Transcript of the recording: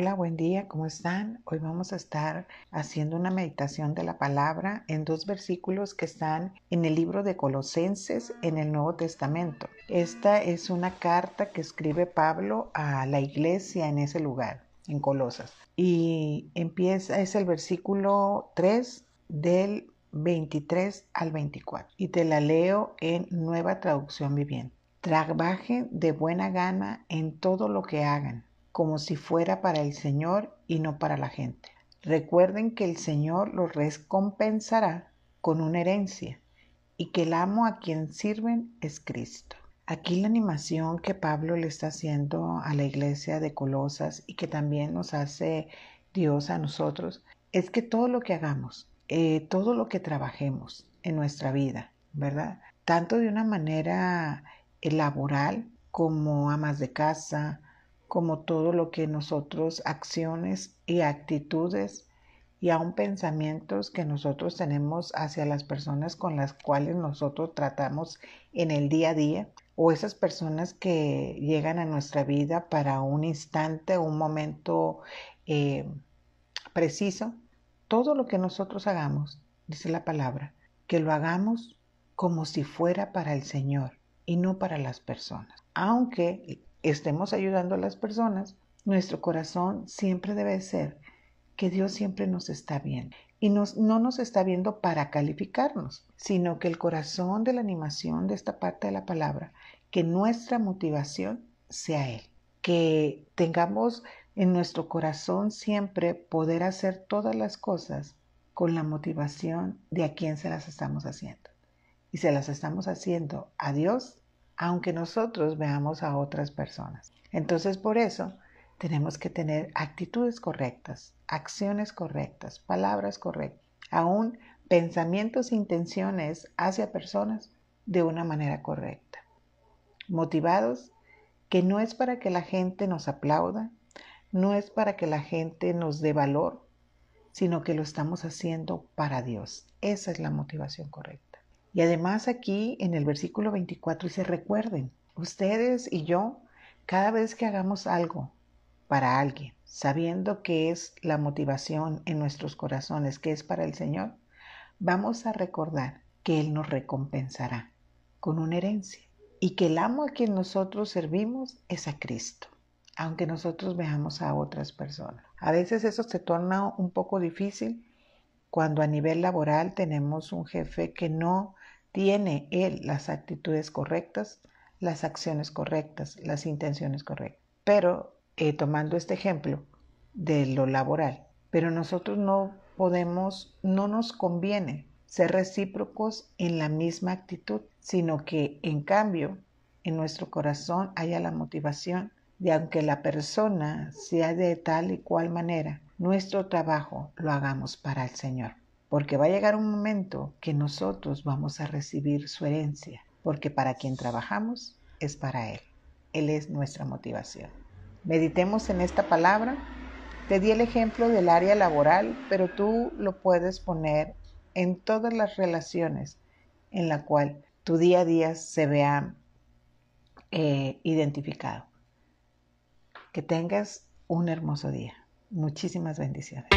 Hola, buen día, ¿cómo están? Hoy vamos a estar haciendo una meditación de la palabra en dos versículos que están en el libro de Colosenses en el Nuevo Testamento. Esta es una carta que escribe Pablo a la iglesia en ese lugar, en Colosas. Y empieza, es el versículo 3 del 23 al 24. Y te la leo en nueva traducción viviente. Trabajen de buena gana en todo lo que hagan como si fuera para el Señor y no para la gente. Recuerden que el Señor los recompensará con una herencia y que el amo a quien sirven es Cristo. Aquí la animación que Pablo le está haciendo a la iglesia de Colosas y que también nos hace Dios a nosotros es que todo lo que hagamos, eh, todo lo que trabajemos en nuestra vida, ¿verdad? Tanto de una manera laboral como amas de casa, como todo lo que nosotros, acciones y actitudes y aún pensamientos que nosotros tenemos hacia las personas con las cuales nosotros tratamos en el día a día o esas personas que llegan a nuestra vida para un instante, un momento eh, preciso, todo lo que nosotros hagamos, dice la palabra, que lo hagamos como si fuera para el Señor y no para las personas. Aunque estemos ayudando a las personas, nuestro corazón siempre debe ser que Dios siempre nos está viendo. Y no nos está viendo para calificarnos, sino que el corazón de la animación de esta parte de la palabra, que nuestra motivación sea Él. Que tengamos en nuestro corazón siempre poder hacer todas las cosas con la motivación de a quién se las estamos haciendo. Y se las estamos haciendo a Dios aunque nosotros veamos a otras personas. Entonces por eso tenemos que tener actitudes correctas, acciones correctas, palabras correctas, aún pensamientos e intenciones hacia personas de una manera correcta. Motivados que no es para que la gente nos aplauda, no es para que la gente nos dé valor, sino que lo estamos haciendo para Dios. Esa es la motivación correcta. Y además aquí en el versículo 24 dice, recuerden, ustedes y yo, cada vez que hagamos algo para alguien, sabiendo que es la motivación en nuestros corazones, que es para el Señor, vamos a recordar que Él nos recompensará con una herencia y que el amo a quien nosotros servimos es a Cristo, aunque nosotros veamos a otras personas. A veces eso se torna un poco difícil cuando a nivel laboral tenemos un jefe que no tiene él las actitudes correctas, las acciones correctas, las intenciones correctas. Pero eh, tomando este ejemplo de lo laboral, pero nosotros no podemos, no nos conviene ser recíprocos en la misma actitud, sino que en cambio en nuestro corazón haya la motivación de aunque la persona sea de tal y cual manera, nuestro trabajo lo hagamos para el Señor porque va a llegar un momento que nosotros vamos a recibir su herencia, porque para quien trabajamos es para Él. Él es nuestra motivación. Meditemos en esta palabra. Te di el ejemplo del área laboral, pero tú lo puedes poner en todas las relaciones en la cual tu día a día se vea eh, identificado. Que tengas un hermoso día. Muchísimas bendiciones.